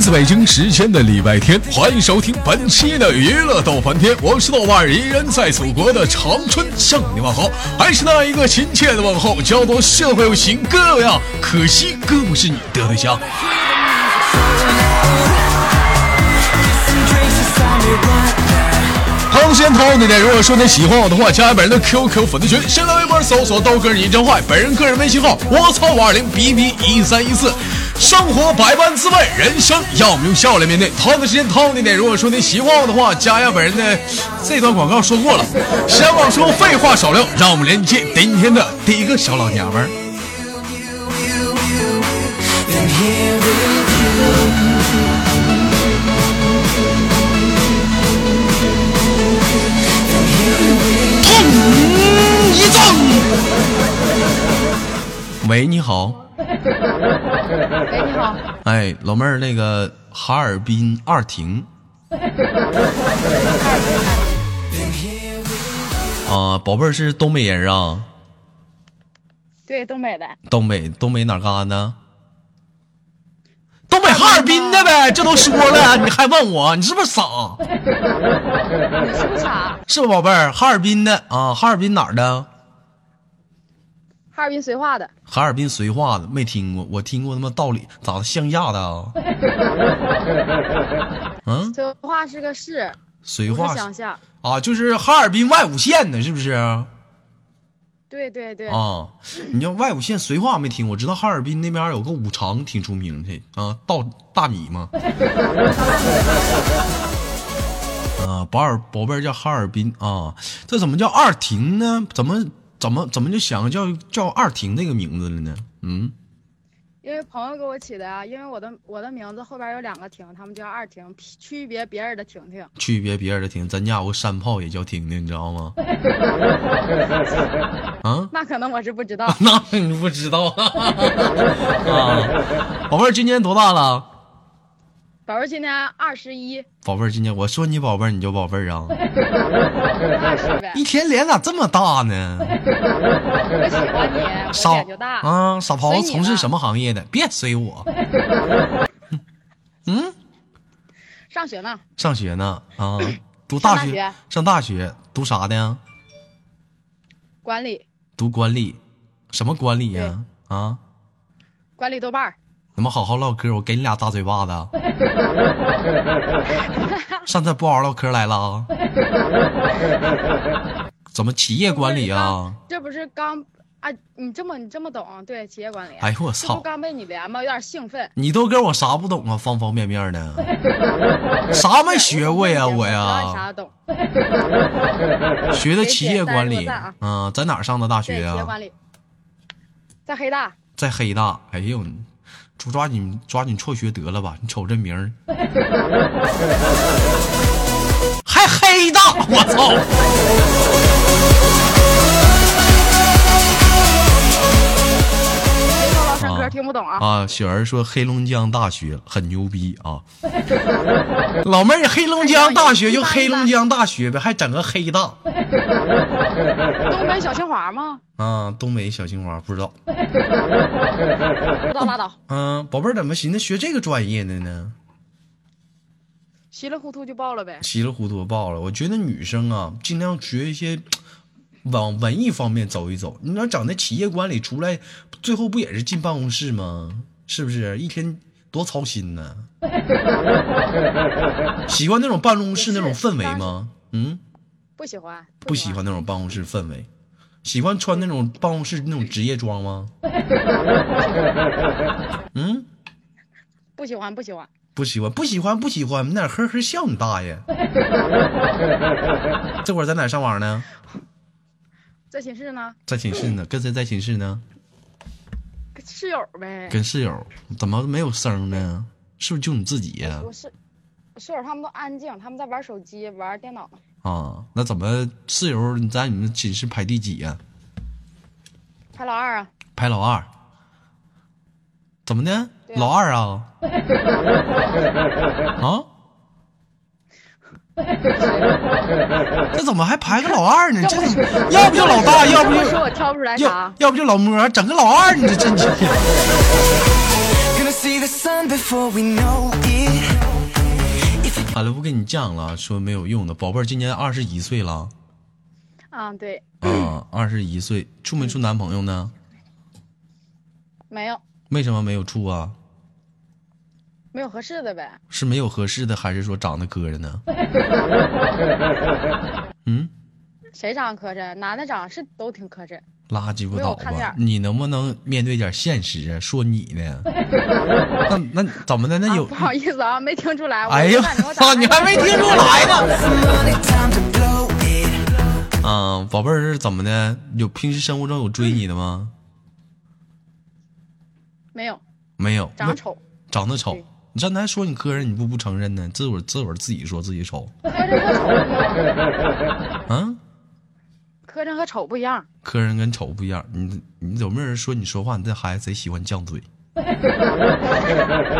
来自北京时间的礼拜天，欢迎收听本期的娱乐逗翻天，我是豆瓣，依然在祖国的长春向你问好，还是那一个亲切的问候，叫做社会有型哥呀，可惜哥不是你的对象。同时间同样的，如果说你喜欢我的话，加本人的 QQ 粉丝群，新浪微博搜索豆哥你真坏，本人个人微信号我操五二零 B B 一三一四。生活百般滋味，人生要我们用笑来面对。同样的时间，同样的点，如果说您喜欢我的话，加一下本人的这段广告说过了。闲话说废话少聊，让我们连接今天的第一个小老娘们儿。一纵。喂，你好。喂，你好。哎，老妹儿，那个哈尔滨二婷。啊，宝贝儿是东北人啊？对，东北的。东北，东北哪嘎呢？东北哈尔滨的呗，这都说了，你还问我，你是不是傻？你 是不是傻？是不，宝贝儿，哈尔滨的啊，哈尔滨哪儿的？哈尔滨绥化的。哈尔滨绥化的没听过，我听过他妈道理，咋的乡下的啊？嗯，绥化是个市，绥化乡下啊，就是哈尔滨外五县的，是不是？对对对啊，你要外五县绥化没听过？知道哈尔滨那边有个五常挺出名的啊，稻大米嘛？啊，宝尔宝贝儿叫哈尔滨啊，这怎么叫二停呢？怎么怎么怎么就想叫叫二婷那个名字了呢？嗯。因为朋友给我起的啊，因为我的我的名字后边有两个婷，他们叫二婷，区别别人的婷婷。区别别人的婷，咱家有个山炮也叫婷婷，你知道吗？啊？那可能我是不知道。那你不知道啊？宝贝儿今年多大了？宝贝儿今年二十一。宝贝儿今年，我说你宝贝儿，你就宝贝儿啊？那 是呗。一天脸咋这么大呢？我喜欢你，我脸就大。啊，傻狍子从事什么行业的？别随我。嗯。上学呢。上学呢啊？读大学？上大学？读啥的呀？管理。读管理？什么管理呀？啊？管理豆瓣儿。咱们好好唠嗑，我给你俩大嘴巴子。上这不好好唠嗑来了？怎么企业管理啊？这不是刚啊？你这么你这么懂？对，企业管理。哎呦我操！刚被你连吗？有点兴奋。你都跟我啥不懂啊？方方面面的，啥没学过呀？我呀。啥懂？学的企业管理啊？在哪上的大学啊？企业管理，在黑大。在黑大。哎呦。抓抓紧抓紧辍学得了吧！你瞅这名儿，还黑道，我操！上课听不懂啊！啊，雪儿说黑龙江大学很牛逼啊！老妹儿，黑龙江大学就黑龙江大学呗，还整个黑大。东北小清华吗？啊，东北小清华不知道。不知道拉倒。嗯，宝贝儿怎么寻思学这个专业的呢？稀里糊涂就报了呗。稀里糊涂报了。我觉得女生啊，尽量学一些往文艺方面走一走。你要整那企业管理出来，最后不也是进办公室吗？是不是一天多操心呢？喜欢那种办公室那种氛围吗？嗯，不喜欢。不喜欢那种办公室氛围。喜欢穿那种办公室那种职业装吗？嗯，不喜欢，不喜欢，不喜欢，不喜欢，不喜欢，你哪呵呵笑你大爷！这会儿在哪上网呢？在寝室呢。在寝室呢，跟谁在寝室呢？跟室友呗。跟室友，怎么没有声呢？是不是就你自己呀？不是，室友他们都安静，他们在玩手机、玩电脑。啊，那怎么室友你在你们寝室排第几呀？排老二啊。排老二。怎么的？老二啊？啊？这怎么还排个老二呢？这要不就老大，要不就说我挑不出来啥，要不就老摸，整个老二，你这真。it. 俺了不跟你讲了，说没有用的，宝贝儿今年二十一岁了啊，对，啊，二十一岁，处没处男朋友呢？没有，为什么没有处啊？没有合适的呗。是没有合适的，还是说长得磕碜呢？嗯，谁长得磕碜？男的长得是都挺磕碜。拉鸡巴倒吧！你能不能面对点现实啊？说你呢？那那怎么的？那有啊、不好意思啊，没听出来。哎呀操！你还没听出来呢. 啊，宝贝儿是怎么的？有平时生活中有追你的吗？没有没有，长得丑，长得丑对。你刚才说你磕碜，你不不承认呢？自我自我自己说自己丑，啊？磕碜和丑不一样。磕碜跟丑不一样。你你有没有人说你说话，你这孩子贼喜欢犟嘴？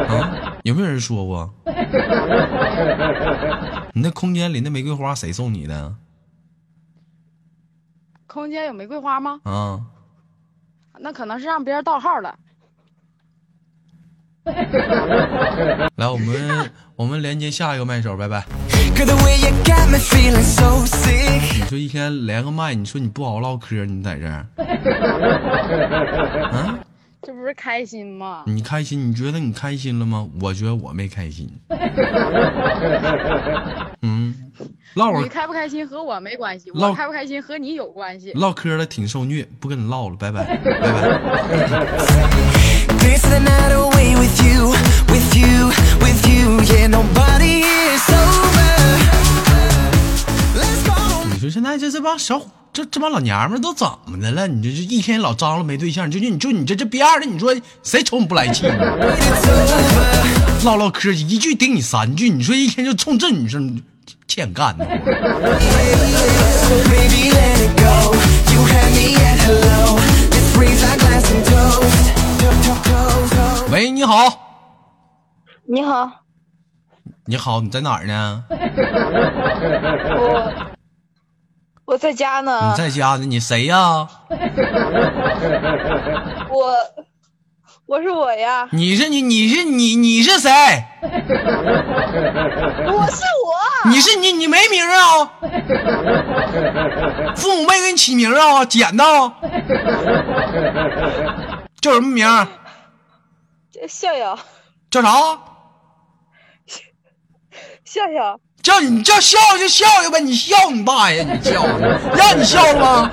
啊？有没有人说过？你那空间里那玫瑰花谁送你的？空间有玫瑰花吗？啊？那可能是让别人盗号了。来，我们我们连接下一个麦手，拜拜。你说一天连个麦，你说你不好好唠嗑，你在这儿，啊？这不是开心吗？你开心？你觉得你开心了吗？我觉得我没开心。嗯，唠会儿你开不开心和我没关系，唠我开不开心和你有关系。唠嗑了，挺受虐，不跟你唠了，拜拜，拜拜。Dance the night away with you, with you, with you. Yeah, nobody is sober. Let's go. 你说现在这这帮小伙，这这帮老娘们都怎么的了？你这这一天老张罗没对象，就就你就你这这逼样的，你说谁瞅你不来气呢？唠唠嗑一句顶你三句，你说一天就冲这女生欠干呢。喂，你好。你好。你好，你在哪儿呢？我我在家呢。你在家呢？你谁呀？我。我是我呀，你是你你是你你是谁？我是我，你是你你没名啊？父母没给你起名啊？捡的？叫什么名叫？笑笑叫啥？笑笑，叫你叫笑就笑笑呗，你笑你大爷，你笑，让你笑了吗？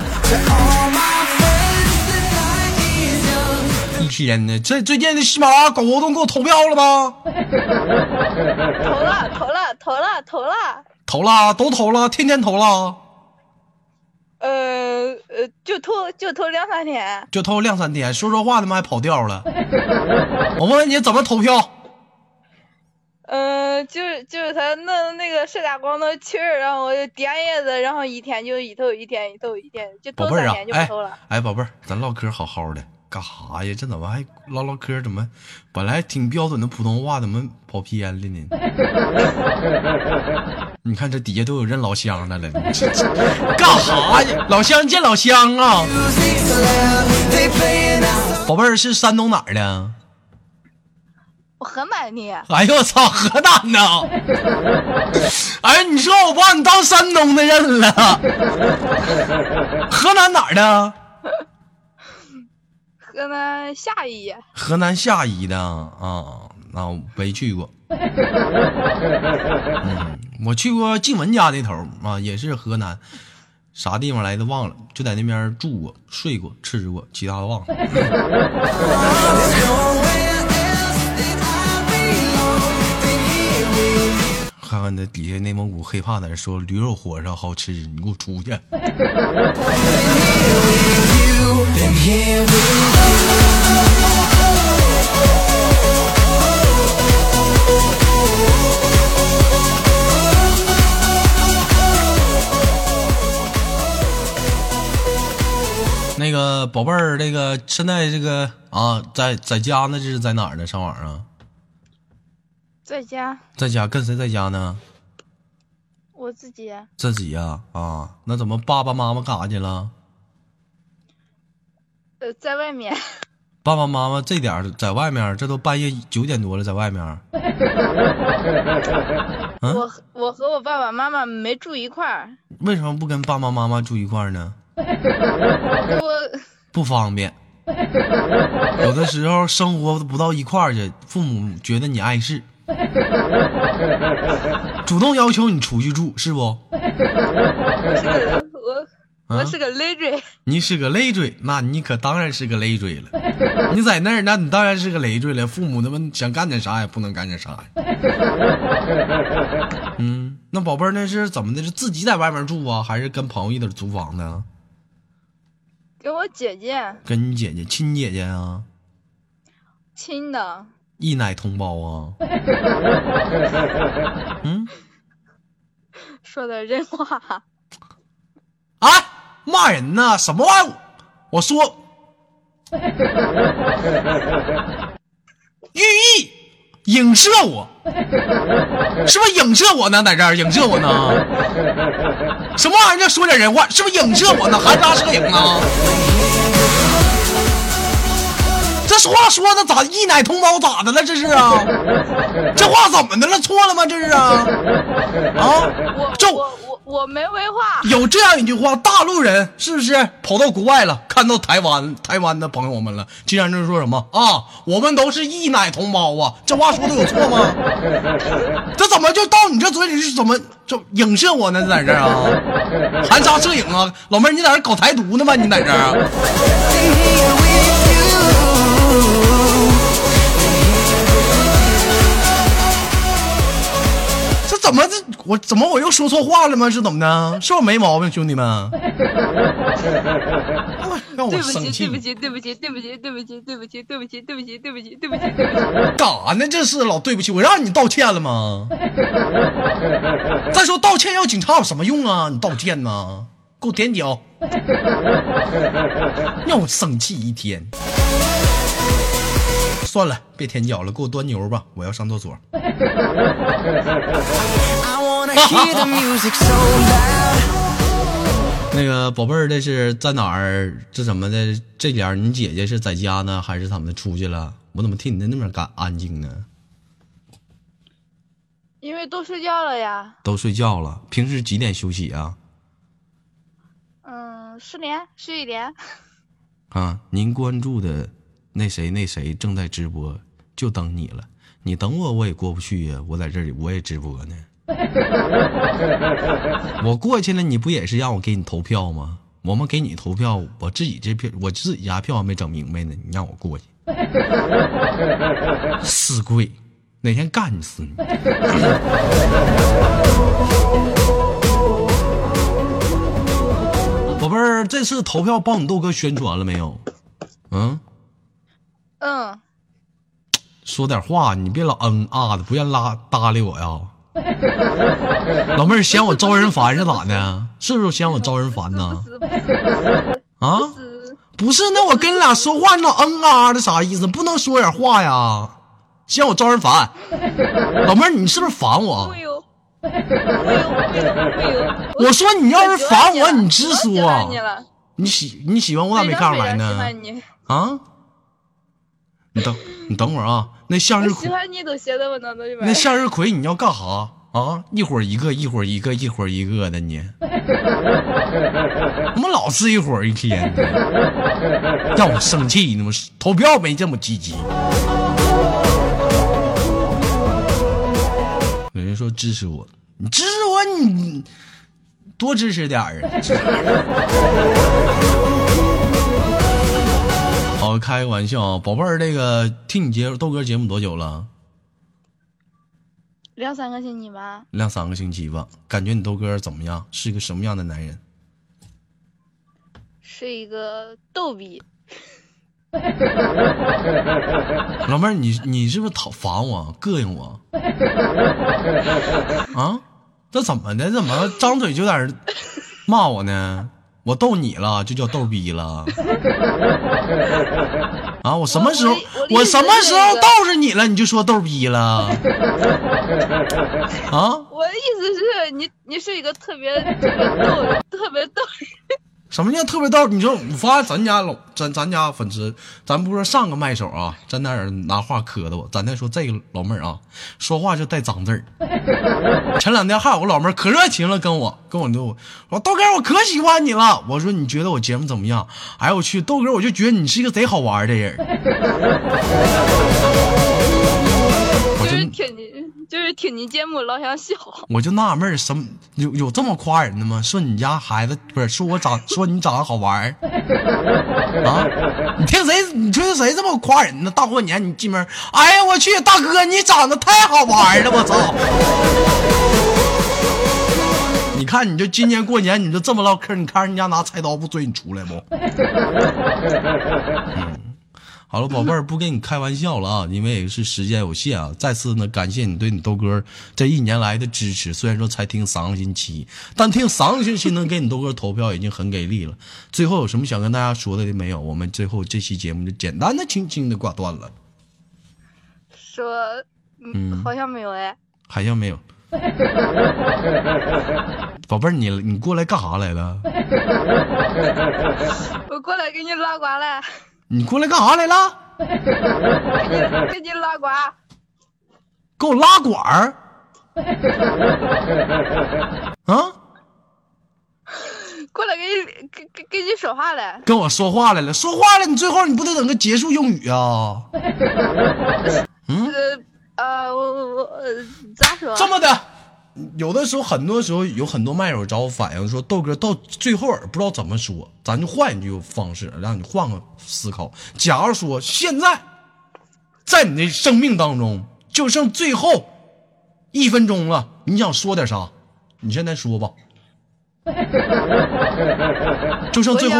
天呢，这最近的喜马拉雅搞活动给我投票了吗？投了投了投了投了，投了，都投了，天天投了，呃呃，就投就投两三天，就投两三天，说说话他妈还跑调了。我问问你怎么投票？嗯、就是就是他弄那个射哑光的气儿，然后我就点叶子，然后一天就一投一天一投一天，就投宝贝啊三天就，不哎投了。哎，宝贝儿，咱唠嗑好好的，干啥呀？这怎么还唠唠嗑？怎么本来挺标准的普通话，怎么跑偏了呢？你看这底下都有认老乡的了，干啥呀？老乡见老乡啊宝贝儿是山东哪儿的？我河南的，哎呦我操，河南的！哎，你说我把你当山东的认了。河南哪儿的？河南夏邑，河南夏邑的啊，那我没去过。嗯，我去过静文家那头儿啊，也是河南，啥地方来的忘了，就在那边住过、睡过、吃过，其他的忘了。看看那底下内蒙古黑怕在说驴肉火烧好吃，你给我出去！那个宝贝儿，那个现在这个啊，在在家呢，这是在哪儿呢？上网啊，在家在家跟谁在家呢？我自己自己呀啊那怎么爸爸妈妈干啥去了？呃在外面，爸爸妈妈这点儿在外面，这都半夜九点多了，在外面。嗯我和我和我爸爸妈妈没住一块儿，为什么不跟爸爸妈妈住一块儿呢？我不方便。有的时候生活不到一块儿去，父母觉得你碍事，主动要求你出去住，是不？是个我啊我是个累赘，你是个累赘，那你可当然是个累赘了。你在那儿，那你当然是个累赘了。父母他们想干点啥也不能干点啥呀。嗯，那宝贝儿那是怎么的？是自己在外面住啊，还是跟朋友一起租房呢？跟我姐姐跟你姐姐亲姐姐啊，亲的，一奶同胞啊。嗯，说的人话。啊，骂人呢？什么玩意儿？我说，寓意影射我，是不是影射我呢？在这儿影射我呢？什么玩意儿？说点人话，是不是影射我呢？含沙射影呢？这话说的咋一奶同胞咋的了？这是啊？这话怎么的了？错了吗？这是啊？啊我？就我我我没文化，有这样一句话，大陆人是不是跑到国外了，看到台湾台湾的朋友们了，竟然就说什么啊，我们都是一奶同胞啊？这话说的有错吗？这怎么就到你这嘴里是怎么就影射我呢？在这儿啊，含沙射影啊，老妹儿你在这搞台独呢吗？你在这儿啊？怎么这我怎么我又说错话了吗？是怎么的？是不是没毛病，兄弟们？让我对不起，生气对不起，对不起，对不起，对不起，对不起，对不起，对不起，对不起，对不起，对不起。干啥呢？这是老对不起，我让你道歉了吗？再说道歉要警察有什么用啊？你道歉呢？给我点脚，让我生气一天。算了，别舔脚了，给我端牛吧，我要上厕所。那个宝贝儿，这是在哪儿？这怎么的？这点儿你姐姐是在家呢，还是怎么的出去了？我怎么听你在那边干安静呢？因为都睡觉了呀，都睡觉了。平时几点休息啊？嗯，十点十一点，啊，您关注的那谁那谁正在直播，就等你了。你等我，我也过不去呀。我在这里，我也直播呢。我过去了，你不也是让我给你投票吗？我们给你投票，我自己这票，我自己家票还没整明白呢，你让我过去，死贵，哪天干你死你！宝贝儿，这次投票帮你豆哥宣传了没有？嗯，嗯，说点话，你别老嗯啊的，不愿拉搭理我呀。老妹儿嫌我招人烦是咋的？是不是嫌我招人烦呢？啊，不是，那我跟你俩说话，你老嗯啊的啥意思？不能说点话呀？嫌我招人烦？老妹儿，你是不是烦我。我说你要是烦我，你直说你。喜你喜欢我咋没看出来呢啊？你等你等会儿啊，那向日葵喜，欢你都写在我脑子里边那。向日葵你要干啥啊？一会儿一个，一会儿一个，一会儿一个的你，怎么老是一会儿一天的，让我生气呢？我投票没这么积极。有人说支持我，你支持我，你多支持点儿啊！好，开个玩笑啊，宝贝儿，这个听你节豆哥节目多久了？两三个星期吧，两三个星期吧。感觉你豆哥怎么样？是一个什么样的男人？是一个逗比。老妹儿，你你是不是讨烦我、膈应我？啊？这怎么的？怎么张嘴就在这儿骂我呢？我逗你了，就叫逗逼了。啊！我什么时候我什么时候逗着你了？你就说逗逼了？啊？我的意思是你，你是一个特别特别逗、特别逗人什么叫特别逗？你说我发现咱家老咱咱家粉丝，咱不说上个麦手啊，在那儿拿话磕的我，咱再说这个老妹儿啊，说话就带脏字儿。前两天还有个老妹儿可热情了，跟我跟我就我豆哥，我可喜欢你了。我说你觉得我节目怎么样？哎呦我去，豆哥，我就觉得你是一个贼好玩的人。就是听你，节目老想笑。我就纳闷，什么有有这么夸人的吗？说你家孩子不是说我长说你长得好玩儿啊？你听谁？你听谁这么夸人呢？大过年你进门，哎呀我去，大哥你长得太好玩了，我操！你看，你就今年过年你就这么唠嗑，你看人家拿菜刀不追你出来不？嗯 好了，宝贝儿，不跟你开玩笑了啊，因为也是时间有限啊。再次呢，感谢你对你豆哥这一年来的支持。虽然说才听三个星期，但听三个星期能给你豆哥投票已经很给力了。最后有什么想跟大家说的没有？我们最后这期节目就简单的、轻轻的挂断了，说，嗯，好像没有哎。好像没有。宝贝儿，你你过来干啥来了？我过来给你拉呱来，你过来干啥来了？给你拉呱。给我拉管儿？啊？过来给你给给给你说话来。跟我说话来了，说话了，你最后你不得等个结束用语啊？嗯呃，我我咋说？这么的，有的时候，很多时候有很多麦友找我反映说，豆哥到最后不知道怎么说，咱就换一句方式，让你换个思考。假如说现在在你的生命当中就剩最后一分钟了，你想说点啥？你现在说吧。就剩最后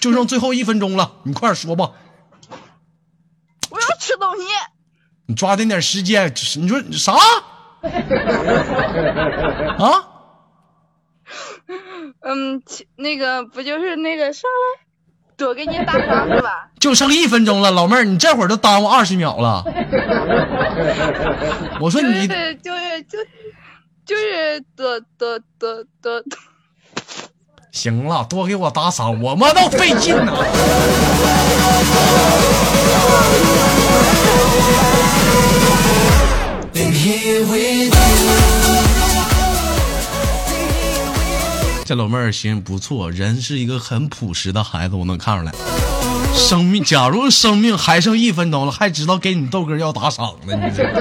就剩最后一分钟了，你快点说吧。我要吃东西。你抓紧点时间，你说啥？啊？嗯，那个不就是那个啥来，多给你打赏是吧？就剩一分钟了，老妹儿，你这会儿都耽误二十秒了。我说就是你就是就是就是多多多多。行了，多给我打赏，我妈都费劲呢。Been here with 这老妹儿心不错，人是一个很朴实的孩子，我能看出来。生命，假如生命还剩一分钟了，还知道给你豆哥要打赏呢，你这。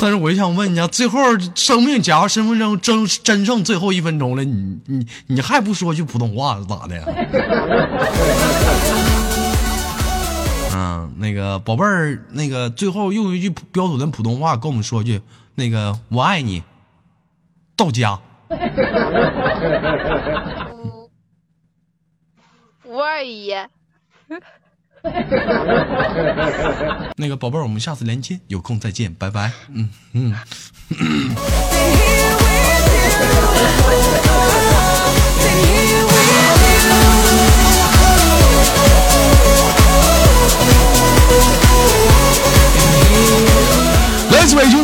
但是我就想问你啊，最后生命，假如身份证真真剩最后一分钟了，你你你还不说句普通话是咋的呀？嗯，那个宝贝儿，那个最后用一句标准的普通话跟我们说句，那个我爱你，到家。五二一，那个宝贝儿，我们下次连接，有空再见，拜拜。嗯嗯。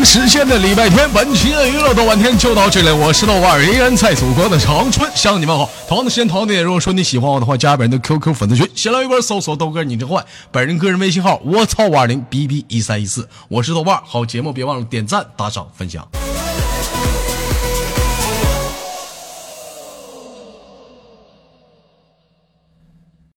时间的礼拜天，本期的娱乐豆瓣天就到这里。我是豆瓣儿，依然在祖国的长春向你们好。同样的时间，同样的点，如果说你喜欢我的话，加本人的 QQ 粉丝群，新浪微博搜索豆哥你真坏，本人个人微信号我操五二零 bb 一三一四，我是豆瓣儿。好节目别忘了点赞、打赏、分享。